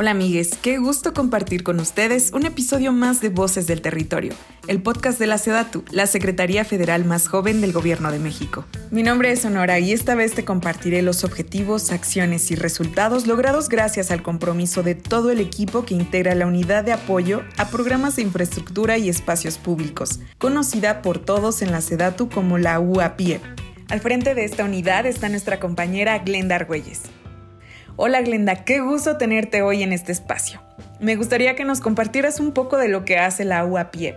Hola amigues, qué gusto compartir con ustedes un episodio más de Voces del Territorio, el podcast de la SEDATU, la Secretaría Federal más joven del Gobierno de México. Mi nombre es Honora y esta vez te compartiré los objetivos, acciones y resultados logrados gracias al compromiso de todo el equipo que integra la unidad de apoyo a programas de infraestructura y espacios públicos, conocida por todos en la SEDATU como la UAPIE. Al frente de esta unidad está nuestra compañera Glenda Argüelles. Hola Glenda, qué gusto tenerte hoy en este espacio. Me gustaría que nos compartieras un poco de lo que hace la UAPIEP.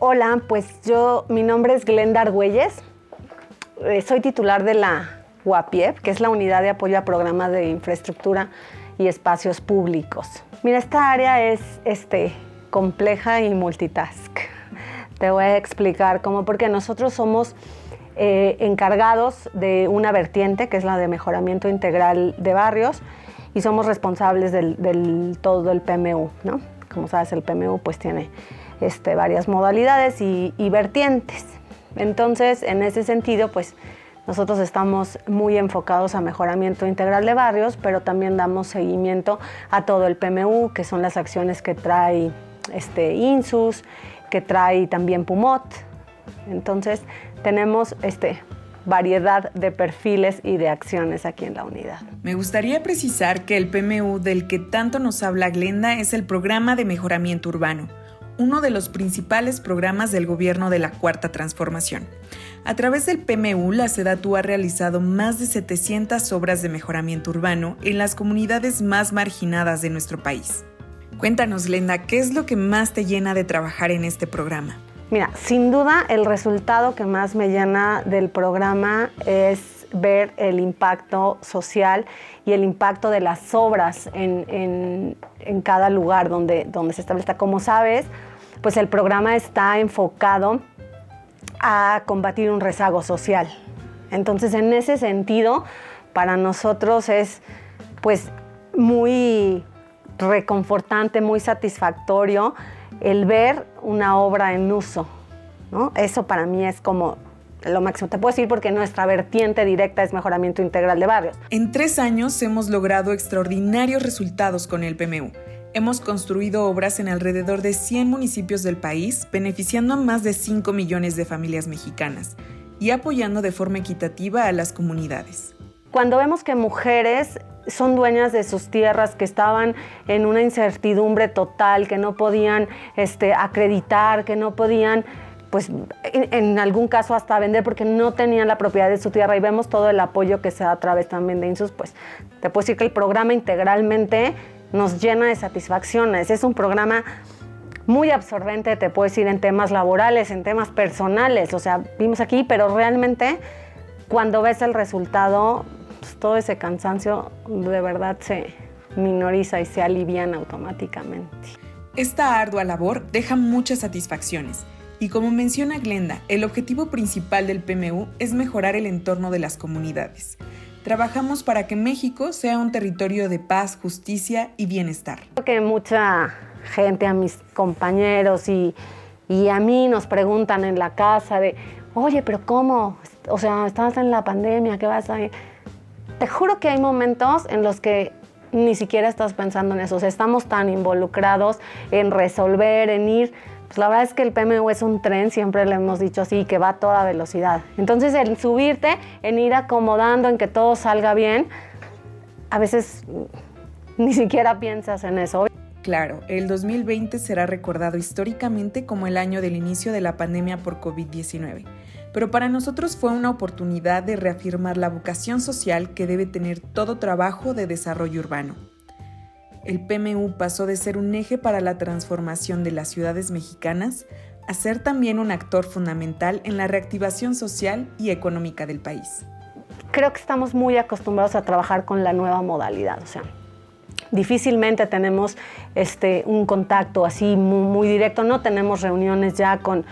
Hola, pues yo, mi nombre es Glenda Argüelles. Eh, soy titular de la UAPIEP, que es la Unidad de Apoyo a Programas de Infraestructura y Espacios Públicos. Mira, esta área es este, compleja y multitask. Te voy a explicar cómo, porque nosotros somos eh, encargados de una vertiente, que es la de mejoramiento integral de barrios, y somos responsables del, todo el PMU, ¿no? Como sabes, el PMU pues tiene este, varias modalidades y, y vertientes. Entonces, en ese sentido, pues nosotros estamos muy enfocados a mejoramiento integral de barrios, pero también damos seguimiento a todo el PMU, que son las acciones que trae este, INSUS, que trae también PUMOT. Entonces, tenemos este, variedad de perfiles y de acciones aquí en la unidad. Me gustaría precisar que el PMU del que tanto nos habla Glenda es el Programa de Mejoramiento Urbano, uno de los principales programas del gobierno de la Cuarta Transformación. A través del PMU, la SEDATU ha realizado más de 700 obras de mejoramiento urbano en las comunidades más marginadas de nuestro país. Cuéntanos, Glenda, ¿qué es lo que más te llena de trabajar en este programa? Mira, sin duda el resultado que más me llena del programa es ver el impacto social y el impacto de las obras en, cada lugar donde, donde se establezca. Como sabes, pues el programa está enfocado a combatir un rezago social. Entonces, en ese sentido, para nosotros es pues muy reconfortante, muy satisfactorio el ver una obra en uso. ¿no? Eso para mí es como lo máximo. Te puedo decir porque nuestra vertiente directa es mejoramiento integral de barrios. En tres años hemos logrado extraordinarios resultados con el PMU. Hemos construido obras en alrededor de 100 municipios del país, beneficiando a más de 5 millones de familias mexicanas y apoyando de forma equitativa a las comunidades. Cuando vemos que mujeres son dueñas de sus tierras, que estaban en una incertidumbre total, que no podían este, acreditar, que no podían pues en, algún caso hasta vender porque no tenían la propiedad de su tierra y vemos todo el apoyo que se da a través también de INSUS, pues te puedo decir que el programa integralmente nos llena de satisfacciones. Es un programa muy absorbente, te puedo decir, en temas laborales, en temas personales. O sea, vimos aquí, pero realmente cuando ves el resultado, pues, todo ese cansancio de verdad se minoriza y se aliviana automáticamente. Esta ardua labor deja muchas satisfacciones. Y como menciona Glenda, el objetivo principal del PMU es mejorar el entorno de las comunidades. Trabajamos para que México sea un territorio de paz, justicia y bienestar. Creo que mucha gente, a mis compañeros y, y a mí nos preguntan en la casa de, oye, pero ¿cómo? O sea, estás en la pandemia, ¿qué vas a...? Te juro que hay momentos en los que ni siquiera estás pensando en eso. Estamos tan involucrados en resolver, en ir. Pues la verdad es que el PMU es un tren, siempre le hemos dicho así, que va a toda velocidad. Entonces, el subirte, en ir acomodando, en que todo salga bien, a veces ni siquiera piensas en eso. Claro, el 2020 será recordado históricamente como el año del inicio de la pandemia por COVID-19 pero para nosotros fue una oportunidad de reafirmar la vocación social que debe tener todo trabajo de desarrollo urbano. El PMU pasó de ser un eje para la transformación de las ciudades mexicanas a ser también un actor fundamental en la reactivación social y económica del país. Creo que estamos muy acostumbrados a trabajar con la nueva modalidad, o sea, difícilmente tenemos este, un contacto así muy directo, no tenemos reuniones ya con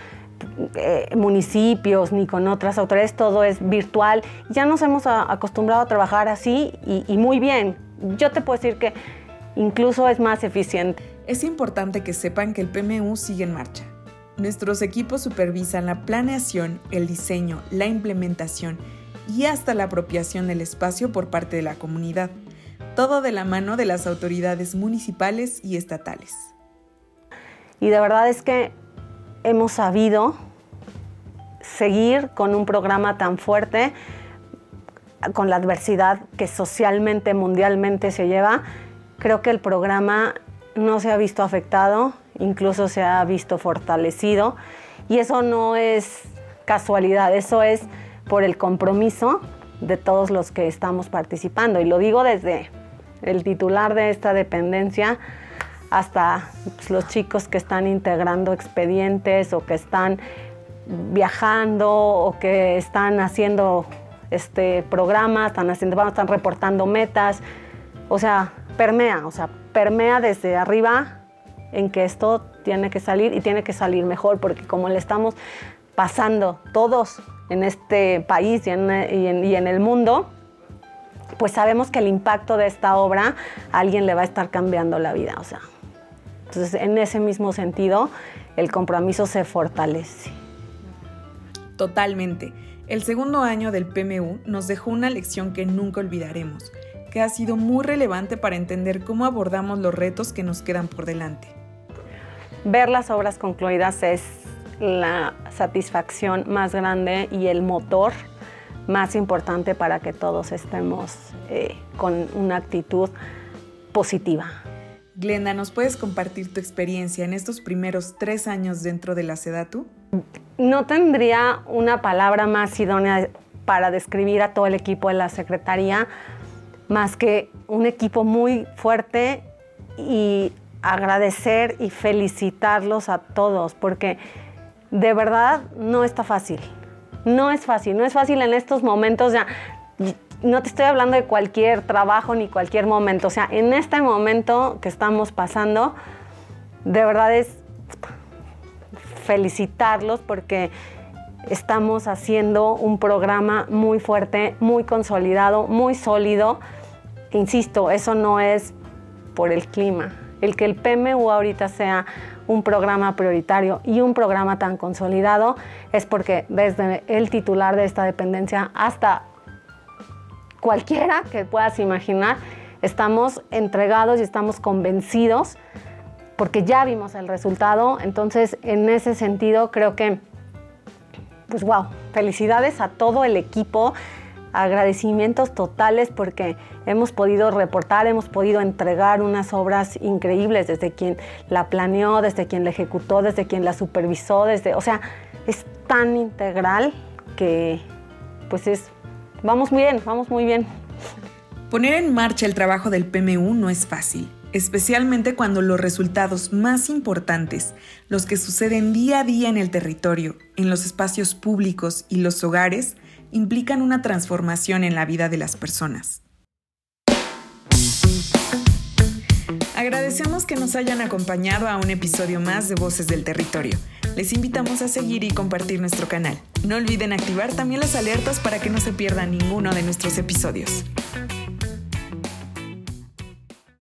eh, municipios ni con otras autoridades, todo es virtual. Ya nos hemos acostumbrado a trabajar así y, muy bien. Yo te puedo decir que incluso es más eficiente. Es importante que sepan que el PMU sigue en marcha. Nuestros equipos supervisan la planeación, el diseño, la implementación y hasta la apropiación del espacio por parte de la comunidad. todo de la mano de las autoridades municipales y estatales. Y de verdad es que hemos sabido seguir con un programa tan fuerte, con la adversidad que socialmente, mundialmente se lleva. Creo que el programa no se ha visto afectado, incluso se ha visto fortalecido. Y eso no es casualidad, eso es por el compromiso de todos los que estamos participando. Y lo digo desde el titular de esta dependencia hasta pues, los chicos que están integrando expedientes o que están viajando o que están haciendo este, programas, están, haciendo, están reportando metas. O sea, permea, o sea, permea desde arriba en que esto tiene que salir y tiene que salir mejor, porque como le estamos pasando todos en este país y en, el mundo, pues sabemos que el impacto de esta obra a alguien le va a estar cambiando la vida. O sea, entonces en ese mismo sentido, el compromiso se fortalece. Totalmente. El segundo año del PMU nos dejó una lección que nunca olvidaremos, que ha sido muy relevante para entender cómo abordamos los retos que nos quedan por delante. Ver las obras concluidas es la satisfacción más grande y el motor más importante para que todos estemos eh, con una actitud positiva. Glenda, ¿nos puedes compartir tu experiencia en estos primeros tres años dentro de la SEDATU? No tendría una palabra más idónea para describir a todo el equipo de la Secretaría, más que un equipo muy fuerte y agradecer y felicitarlos a todos, porque de verdad no está fácil. No es fácil, no es fácil en estos momentos. Ya, no te estoy hablando de cualquier trabajo ni cualquier momento. O sea, en este momento que estamos pasando, de verdad es felicitarlos porque estamos haciendo un programa muy fuerte, muy consolidado, muy sólido. Insisto, eso no es por el clima. El que el PMU ahorita sea un programa prioritario y un programa tan consolidado es porque desde el titular de esta dependencia hasta cualquiera que puedas imaginar, estamos entregados y estamos convencidos porque ya vimos el resultado. Entonces, en ese sentido, creo que, pues wow, felicidades a todo el equipo, agradecimientos totales porque hemos podido reportar, hemos podido entregar unas obras increíbles desde quien la planeó, desde quien la ejecutó, desde quien la supervisó, desde, o sea, es tan integral que pues es, vamos muy bien, vamos muy bien. Poner en marcha el trabajo del PMU no es fácil, especialmente cuando los resultados más importantes, los que suceden día a día en el territorio, en los espacios públicos y los hogares, implican una transformación en la vida de las personas. Agradecemos que nos hayan acompañado a un episodio más de Voces del Territorio. Les invitamos a seguir y compartir nuestro canal. No olviden activar también las alertas para que no se pierdan ninguno de nuestros episodios.